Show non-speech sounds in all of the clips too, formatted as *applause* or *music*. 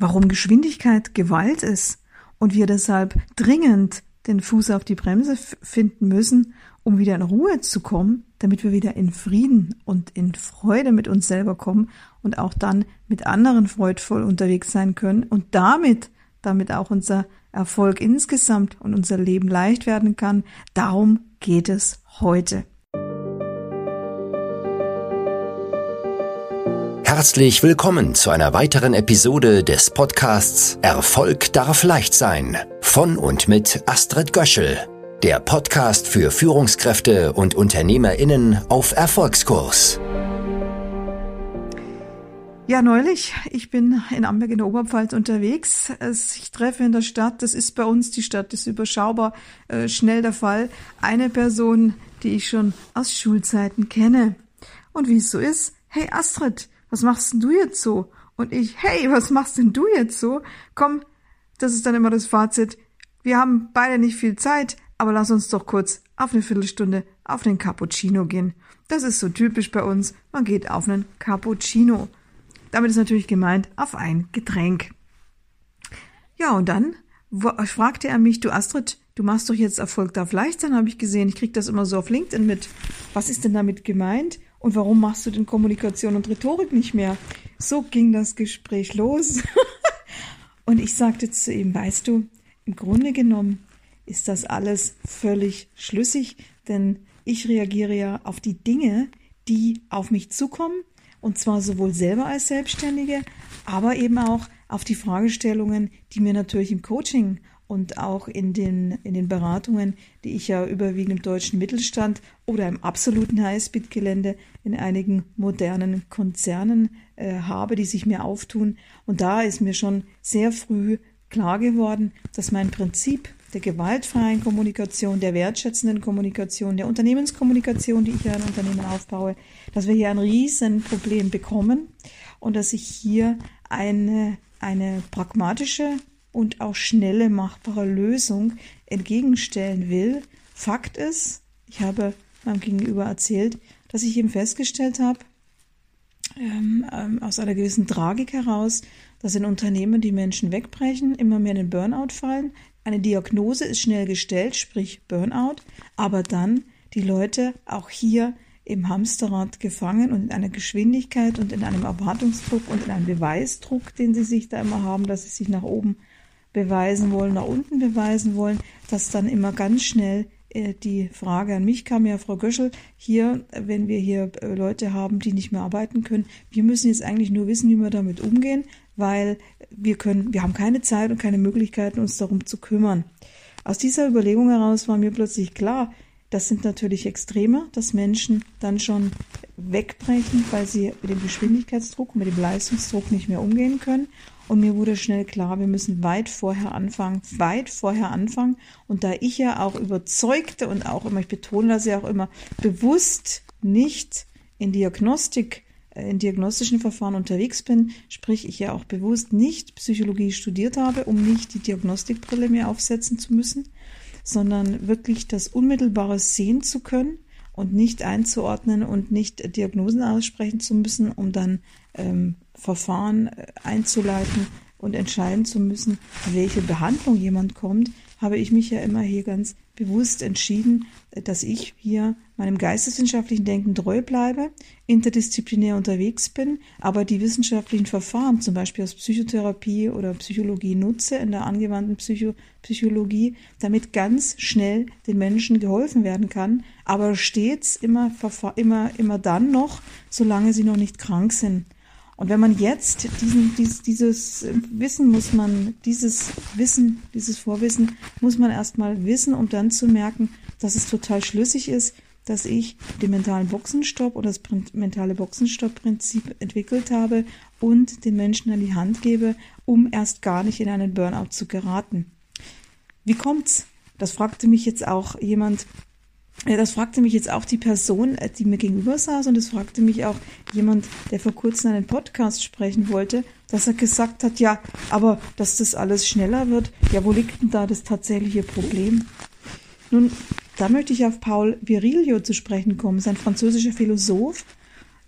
warum Geschwindigkeit Gewalt ist und wir deshalb dringend den Fuß auf die Bremse finden müssen, um wieder in Ruhe zu kommen, damit wir wieder in Frieden und in Freude mit uns selber kommen und auch dann mit anderen freudvoll unterwegs sein können und damit, damit auch unser Erfolg insgesamt und unser Leben leicht werden kann. Darum geht es heute. Herzlich willkommen zu einer weiteren Episode des Podcasts Erfolg darf leicht sein von und mit Astrid Göschel, der Podcast für Führungskräfte und Unternehmerinnen auf Erfolgskurs. Ja, neulich, ich bin in Amberg in der Oberpfalz unterwegs. Ich treffe in der Stadt, das ist bei uns, die Stadt ist überschaubar, äh, schnell der Fall, eine Person, die ich schon aus Schulzeiten kenne. Und wie es so ist, hey Astrid, was machst denn du jetzt so? Und ich, hey, was machst denn du jetzt so? Komm, das ist dann immer das Fazit. Wir haben beide nicht viel Zeit, aber lass uns doch kurz auf eine Viertelstunde auf den Cappuccino gehen. Das ist so typisch bei uns. Man geht auf einen Cappuccino. Damit ist natürlich gemeint auf ein Getränk. Ja, und dann fragte er mich, du Astrid, du machst doch jetzt Erfolg darf leicht sein, habe ich gesehen. Ich krieg das immer so auf LinkedIn mit. Was ist denn damit gemeint? Und warum machst du denn Kommunikation und Rhetorik nicht mehr? So ging das Gespräch los. *laughs* und ich sagte zu ihm, weißt du, im Grunde genommen ist das alles völlig schlüssig, denn ich reagiere ja auf die Dinge, die auf mich zukommen, und zwar sowohl selber als Selbstständige, aber eben auch auf die Fragestellungen, die mir natürlich im Coaching und auch in den, in den Beratungen, die ich ja überwiegend im deutschen Mittelstand oder im absoluten Highspeed-Gelände in einigen modernen Konzernen äh, habe, die sich mir auftun. Und da ist mir schon sehr früh klar geworden, dass mein Prinzip der gewaltfreien Kommunikation, der wertschätzenden Kommunikation, der Unternehmenskommunikation, die ich ja in Unternehmen aufbaue, dass wir hier ein Riesenproblem bekommen und dass ich hier eine, eine pragmatische und auch schnelle machbare Lösung entgegenstellen will. Fakt ist, ich habe meinem Gegenüber erzählt, dass ich eben festgestellt habe, ähm, ähm, aus einer gewissen Tragik heraus, dass in Unternehmen die Menschen wegbrechen, immer mehr in den Burnout fallen. Eine Diagnose ist schnell gestellt, sprich Burnout, aber dann die Leute auch hier im Hamsterrad gefangen und in einer Geschwindigkeit und in einem Erwartungsdruck und in einem Beweisdruck, den sie sich da immer haben, dass sie sich nach oben beweisen wollen, nach unten beweisen wollen, dass dann immer ganz schnell äh, die Frage an mich kam ja, Frau Göschel, hier, wenn wir hier äh, Leute haben, die nicht mehr arbeiten können, wir müssen jetzt eigentlich nur wissen, wie wir damit umgehen, weil wir können, wir haben keine Zeit und keine Möglichkeiten, uns darum zu kümmern. Aus dieser Überlegung heraus war mir plötzlich klar, das sind natürlich Extreme, dass Menschen dann schon wegbrechen, weil sie mit dem Geschwindigkeitsdruck, mit dem Leistungsdruck nicht mehr umgehen können. Und mir wurde schnell klar, wir müssen weit vorher anfangen, weit vorher anfangen. Und da ich ja auch überzeugte und auch immer, ich betone das ja auch immer, bewusst nicht in Diagnostik, äh, in diagnostischen Verfahren unterwegs bin, sprich ich ja auch bewusst nicht Psychologie studiert habe, um nicht die Diagnostikbrille mir aufsetzen zu müssen, sondern wirklich das Unmittelbare sehen zu können und nicht einzuordnen und nicht Diagnosen aussprechen zu müssen, um dann ähm, Verfahren äh, einzuleiten und entscheiden zu müssen, welche Behandlung jemand kommt, habe ich mich ja immer hier ganz bewusst entschieden, dass ich hier meinem geisteswissenschaftlichen Denken treu bleibe, interdisziplinär unterwegs bin, aber die wissenschaftlichen Verfahren, zum Beispiel aus Psychotherapie oder Psychologie, nutze in der angewandten Psycho Psychologie, damit ganz schnell den Menschen geholfen werden kann, aber stets immer, immer, immer dann noch, solange sie noch nicht krank sind. Und wenn man jetzt diesen, dieses, dieses Wissen muss man, dieses Wissen, dieses Vorwissen muss man erstmal wissen, um dann zu merken, dass es total schlüssig ist, dass ich den mentalen Boxenstopp oder das mentale Boxenstopp-Prinzip entwickelt habe und den Menschen an die Hand gebe, um erst gar nicht in einen Burnout zu geraten. Wie kommt's? Das fragte mich jetzt auch jemand, ja, das fragte mich jetzt auch die Person, äh, die mir gegenüber saß und das fragte mich auch jemand, der vor kurzem einen Podcast sprechen wollte, dass er gesagt hat, ja, aber dass das alles schneller wird, ja, wo liegt denn da das tatsächliche Problem? Nun, da möchte ich auf Paul Virilio zu sprechen kommen, sein französischer Philosoph,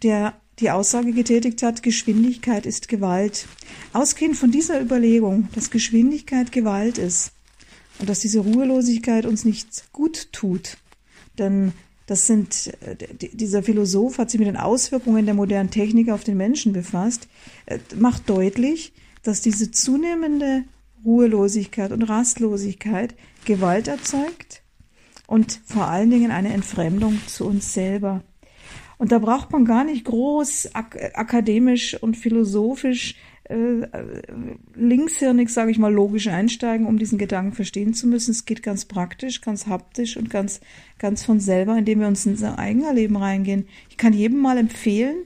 der die Aussage getätigt hat, Geschwindigkeit ist Gewalt. Ausgehend von dieser Überlegung, dass Geschwindigkeit Gewalt ist und dass diese Ruhelosigkeit uns nicht gut tut, denn das sind, dieser Philosoph hat sich mit den Auswirkungen der modernen Technik auf den Menschen befasst, macht deutlich, dass diese zunehmende Ruhelosigkeit und Rastlosigkeit Gewalt erzeugt und vor allen Dingen eine Entfremdung zu uns selber. Und da braucht man gar nicht groß ak akademisch und philosophisch äh, linkshirnig, sage ich mal, logisch einsteigen, um diesen Gedanken verstehen zu müssen. Es geht ganz praktisch, ganz haptisch und ganz, ganz von selber, indem wir uns in unser eigenes Leben reingehen. Ich kann jedem mal empfehlen,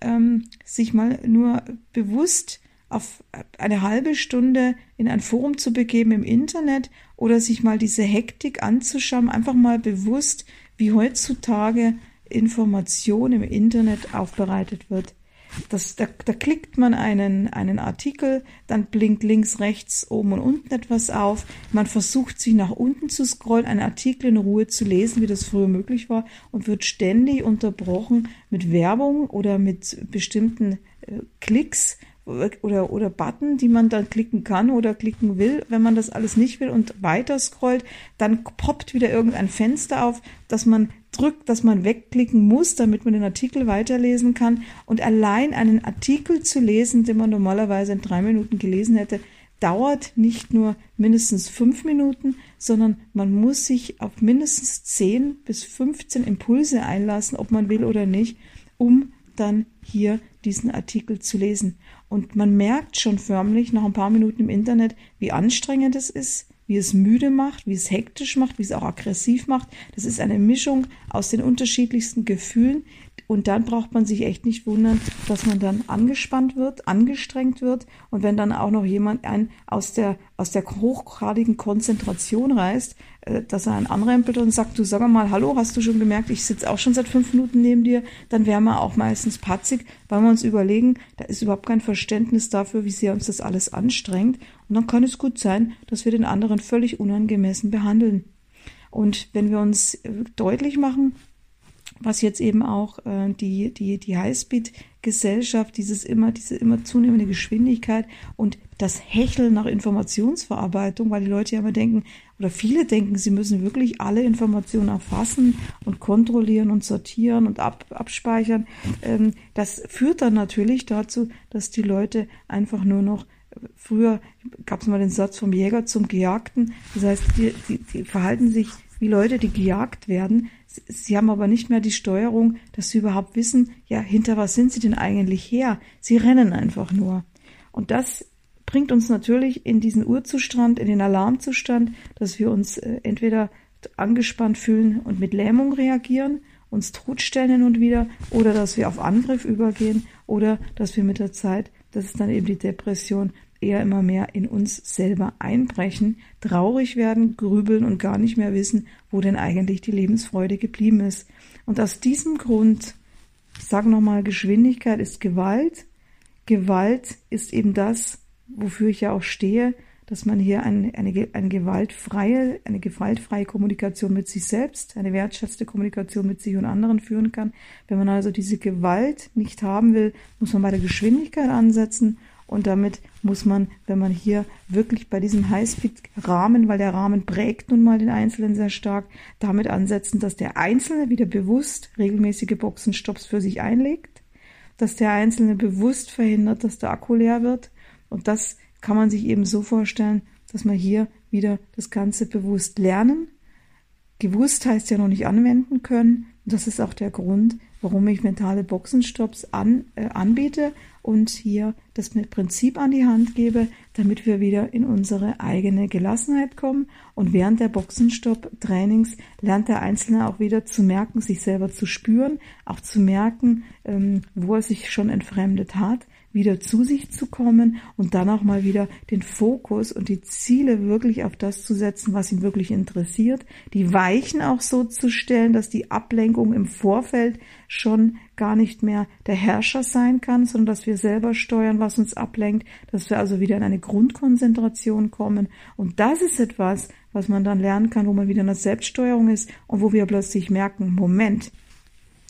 ähm, sich mal nur bewusst auf eine halbe Stunde in ein Forum zu begeben im Internet oder sich mal diese Hektik anzuschauen, einfach mal bewusst, wie heutzutage Information im Internet aufbereitet wird. Das, da, da klickt man einen, einen Artikel, dann blinkt links, rechts, oben und unten etwas auf. Man versucht sich nach unten zu scrollen, einen Artikel in Ruhe zu lesen, wie das früher möglich war, und wird ständig unterbrochen mit Werbung oder mit bestimmten äh, Klicks oder, oder Button, die man dann klicken kann oder klicken will. Wenn man das alles nicht will und weiter scrollt, dann poppt wieder irgendein Fenster auf, dass man drückt, dass man wegklicken muss, damit man den Artikel weiterlesen kann. Und allein einen Artikel zu lesen, den man normalerweise in drei Minuten gelesen hätte, dauert nicht nur mindestens fünf Minuten, sondern man muss sich auf mindestens zehn bis 15 Impulse einlassen, ob man will oder nicht, um dann hier diesen Artikel zu lesen. Und man merkt schon förmlich nach ein paar Minuten im Internet, wie anstrengend es ist, wie es müde macht, wie es hektisch macht, wie es auch aggressiv macht. Das ist eine Mischung aus den unterschiedlichsten Gefühlen. Und dann braucht man sich echt nicht wundern, dass man dann angespannt wird, angestrengt wird. Und wenn dann auch noch jemand einen aus der, aus der hochgradigen Konzentration reißt, äh, dass er einen anrempelt und sagt, du sag mal, hallo, hast du schon gemerkt, ich sitze auch schon seit fünf Minuten neben dir, dann wären wir auch meistens patzig, weil wir uns überlegen, da ist überhaupt kein Verständnis dafür, wie sehr uns das alles anstrengt. Und dann kann es gut sein, dass wir den anderen völlig unangemessen behandeln. Und wenn wir uns äh, deutlich machen, was jetzt eben auch äh, die, die, die Highspeed-Gesellschaft, dieses immer, diese immer zunehmende Geschwindigkeit und das Hecheln nach Informationsverarbeitung, weil die Leute ja immer denken, oder viele denken, sie müssen wirklich alle Informationen erfassen und kontrollieren und sortieren und ab, abspeichern. Ähm, das führt dann natürlich dazu, dass die Leute einfach nur noch Früher gab es mal den Satz vom Jäger zum Gejagten. Das heißt, die, die, die verhalten sich wie Leute, die gejagt werden. Sie haben aber nicht mehr die Steuerung, dass sie überhaupt wissen, ja, hinter was sind sie denn eigentlich her? Sie rennen einfach nur. Und das bringt uns natürlich in diesen Urzustand, in den Alarmzustand, dass wir uns äh, entweder angespannt fühlen und mit Lähmung reagieren, uns totstellen hin und wieder, oder dass wir auf Angriff übergehen, oder dass wir mit der Zeit, das ist dann eben die Depression, eher immer mehr in uns selber einbrechen, traurig werden, grübeln und gar nicht mehr wissen, wo denn eigentlich die Lebensfreude geblieben ist. Und aus diesem Grund, ich sage nochmal, Geschwindigkeit ist Gewalt. Gewalt ist eben das, wofür ich ja auch stehe, dass man hier eine, eine, eine gewaltfreie, eine gewaltfreie Kommunikation mit sich selbst, eine wertschätzte Kommunikation mit sich und anderen führen kann. Wenn man also diese Gewalt nicht haben will, muss man bei der Geschwindigkeit ansetzen und damit muss man, wenn man hier wirklich bei diesem Highspeed-Rahmen, weil der Rahmen prägt nun mal den Einzelnen sehr stark, damit ansetzen, dass der Einzelne wieder bewusst regelmäßige Boxenstopps für sich einlegt, dass der Einzelne bewusst verhindert, dass der Akku leer wird. Und das kann man sich eben so vorstellen, dass man hier wieder das Ganze bewusst lernen. Gewusst heißt ja noch nicht anwenden können. Und das ist auch der Grund, warum ich mentale Boxenstopps an, äh, anbiete und hier das Prinzip an die Hand gebe, damit wir wieder in unsere eigene Gelassenheit kommen. Und während der Boxenstopp-Trainings lernt der Einzelne auch wieder zu merken, sich selber zu spüren, auch zu merken, ähm, wo er sich schon entfremdet hat, wieder zu sich zu kommen und dann auch mal wieder den Fokus und die Ziele wirklich auf das zu setzen, was ihn wirklich interessiert, die Weichen auch so zu stellen, dass die Ablenkung im Vorfeld schon gar nicht mehr der Herrscher sein kann, sondern dass wir selber steuern, was uns ablenkt, dass wir also wieder in eine Grundkonzentration kommen. Und das ist etwas, was man dann lernen kann, wo man wieder in der Selbststeuerung ist und wo wir plötzlich merken, Moment,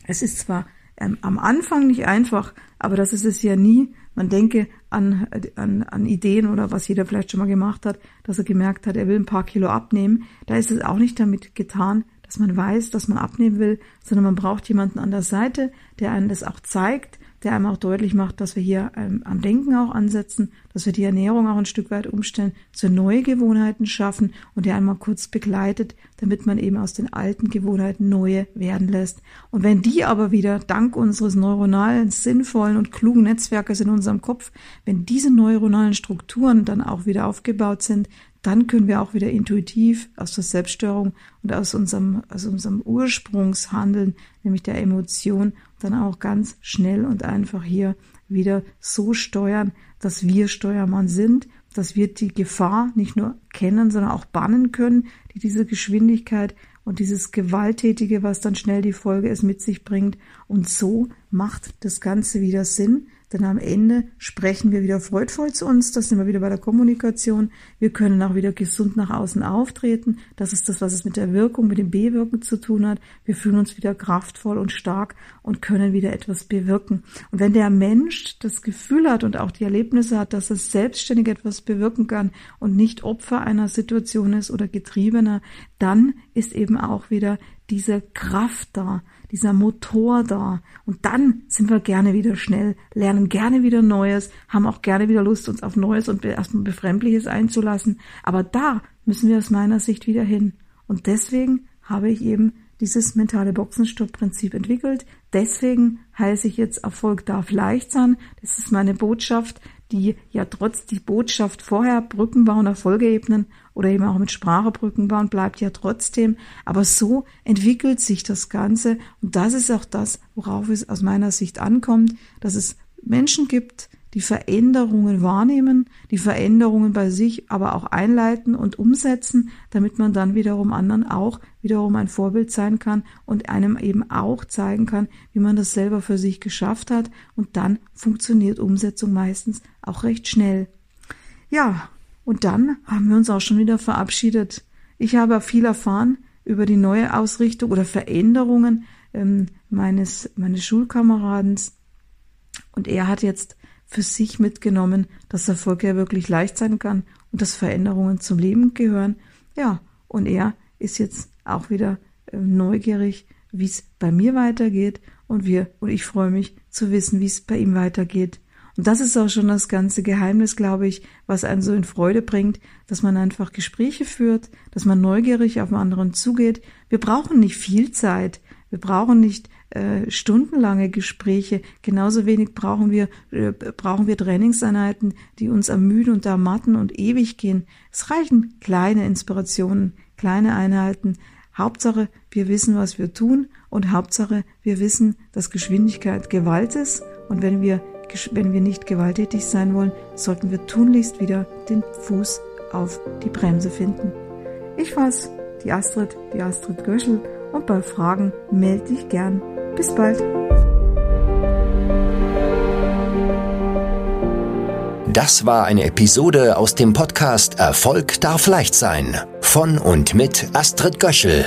es ist zwar ähm, am Anfang nicht einfach, aber das ist es ja nie. Man denke an, an, an Ideen oder was jeder vielleicht schon mal gemacht hat, dass er gemerkt hat, er will ein paar Kilo abnehmen. Da ist es auch nicht damit getan, dass man weiß, dass man abnehmen will, sondern man braucht jemanden an der Seite, der einem das auch zeigt, der einem auch deutlich macht, dass wir hier ähm, am Denken auch ansetzen, dass wir die Ernährung auch ein Stück weit umstellen, zu neue Gewohnheiten schaffen und der einmal kurz begleitet, damit man eben aus den alten Gewohnheiten neue werden lässt. Und wenn die aber wieder dank unseres neuronalen, sinnvollen und klugen Netzwerkes in unserem Kopf, wenn diese neuronalen Strukturen dann auch wieder aufgebaut sind, dann können wir auch wieder intuitiv aus der Selbststörung und aus unserem, aus unserem Ursprungshandeln, nämlich der Emotion, dann auch ganz schnell und einfach hier wieder so steuern, dass wir Steuermann sind, dass wir die Gefahr nicht nur kennen, sondern auch bannen können, die diese Geschwindigkeit und dieses Gewalttätige, was dann schnell die Folge ist, mit sich bringt. Und so macht das Ganze wieder Sinn, denn am Ende sprechen wir wieder freudvoll zu uns, das sind wir wieder bei der Kommunikation. Wir können auch wieder gesund nach außen auftreten. Das ist das, was es mit der Wirkung, mit dem Bewirken zu tun hat. Wir fühlen uns wieder kraftvoll und stark und können wieder etwas bewirken. Und wenn der Mensch das Gefühl hat und auch die Erlebnisse hat, dass er selbstständig etwas bewirken kann und nicht Opfer einer Situation ist oder Getriebener, dann ist eben auch wieder diese Kraft da, dieser Motor da. Und dann sind wir gerne wieder schnell, lernen gerne wieder Neues, haben auch gerne wieder Lust, uns auf Neues und erstmal Befremdliches einzulassen. Aber da müssen wir aus meiner Sicht wieder hin. Und deswegen habe ich eben dieses mentale Boxenstopp-Prinzip entwickelt. Deswegen heiße ich jetzt Erfolg darf leicht sein. Das ist meine Botschaft, die ja trotz die Botschaft vorher Brücken bauen, Erfolge ebnen oder eben auch mit Sprache Brücken bauen, bleibt ja trotzdem. Aber so entwickelt sich das Ganze und das ist auch das, worauf es aus meiner Sicht ankommt, dass es Menschen gibt, die Veränderungen wahrnehmen, die Veränderungen bei sich aber auch einleiten und umsetzen, damit man dann wiederum anderen auch wiederum ein Vorbild sein kann und einem eben auch zeigen kann, wie man das selber für sich geschafft hat und dann funktioniert Umsetzung meistens auch recht schnell. Ja, und dann haben wir uns auch schon wieder verabschiedet. Ich habe viel erfahren über die neue Ausrichtung oder Veränderungen ähm, meines, meines Schulkameradens. Und er hat jetzt für sich mitgenommen, dass Erfolg ja wirklich leicht sein kann und dass Veränderungen zum Leben gehören. Ja, und er ist jetzt auch wieder äh, neugierig, wie es bei mir weitergeht und wir und ich freue mich zu wissen, wie es bei ihm weitergeht. Und das ist auch schon das ganze Geheimnis, glaube ich, was einen so in Freude bringt, dass man einfach Gespräche führt, dass man neugierig auf den anderen zugeht. Wir brauchen nicht viel Zeit. Wir brauchen nicht äh, stundenlange Gespräche. Genauso wenig brauchen wir, äh, brauchen wir Trainingseinheiten, die uns ermüden und ermatten und ewig gehen. Es reichen kleine Inspirationen, kleine Einheiten. Hauptsache, wir wissen, was wir tun und Hauptsache, wir wissen, dass Geschwindigkeit Gewalt ist und wenn wir wenn wir nicht gewalttätig sein wollen, sollten wir tunlichst wieder den Fuß auf die Bremse finden. Ich war's, die Astrid, die Astrid Göschel und bei Fragen melde dich gern. Bis bald. Das war eine Episode aus dem Podcast Erfolg darf leicht sein von und mit Astrid Göschel.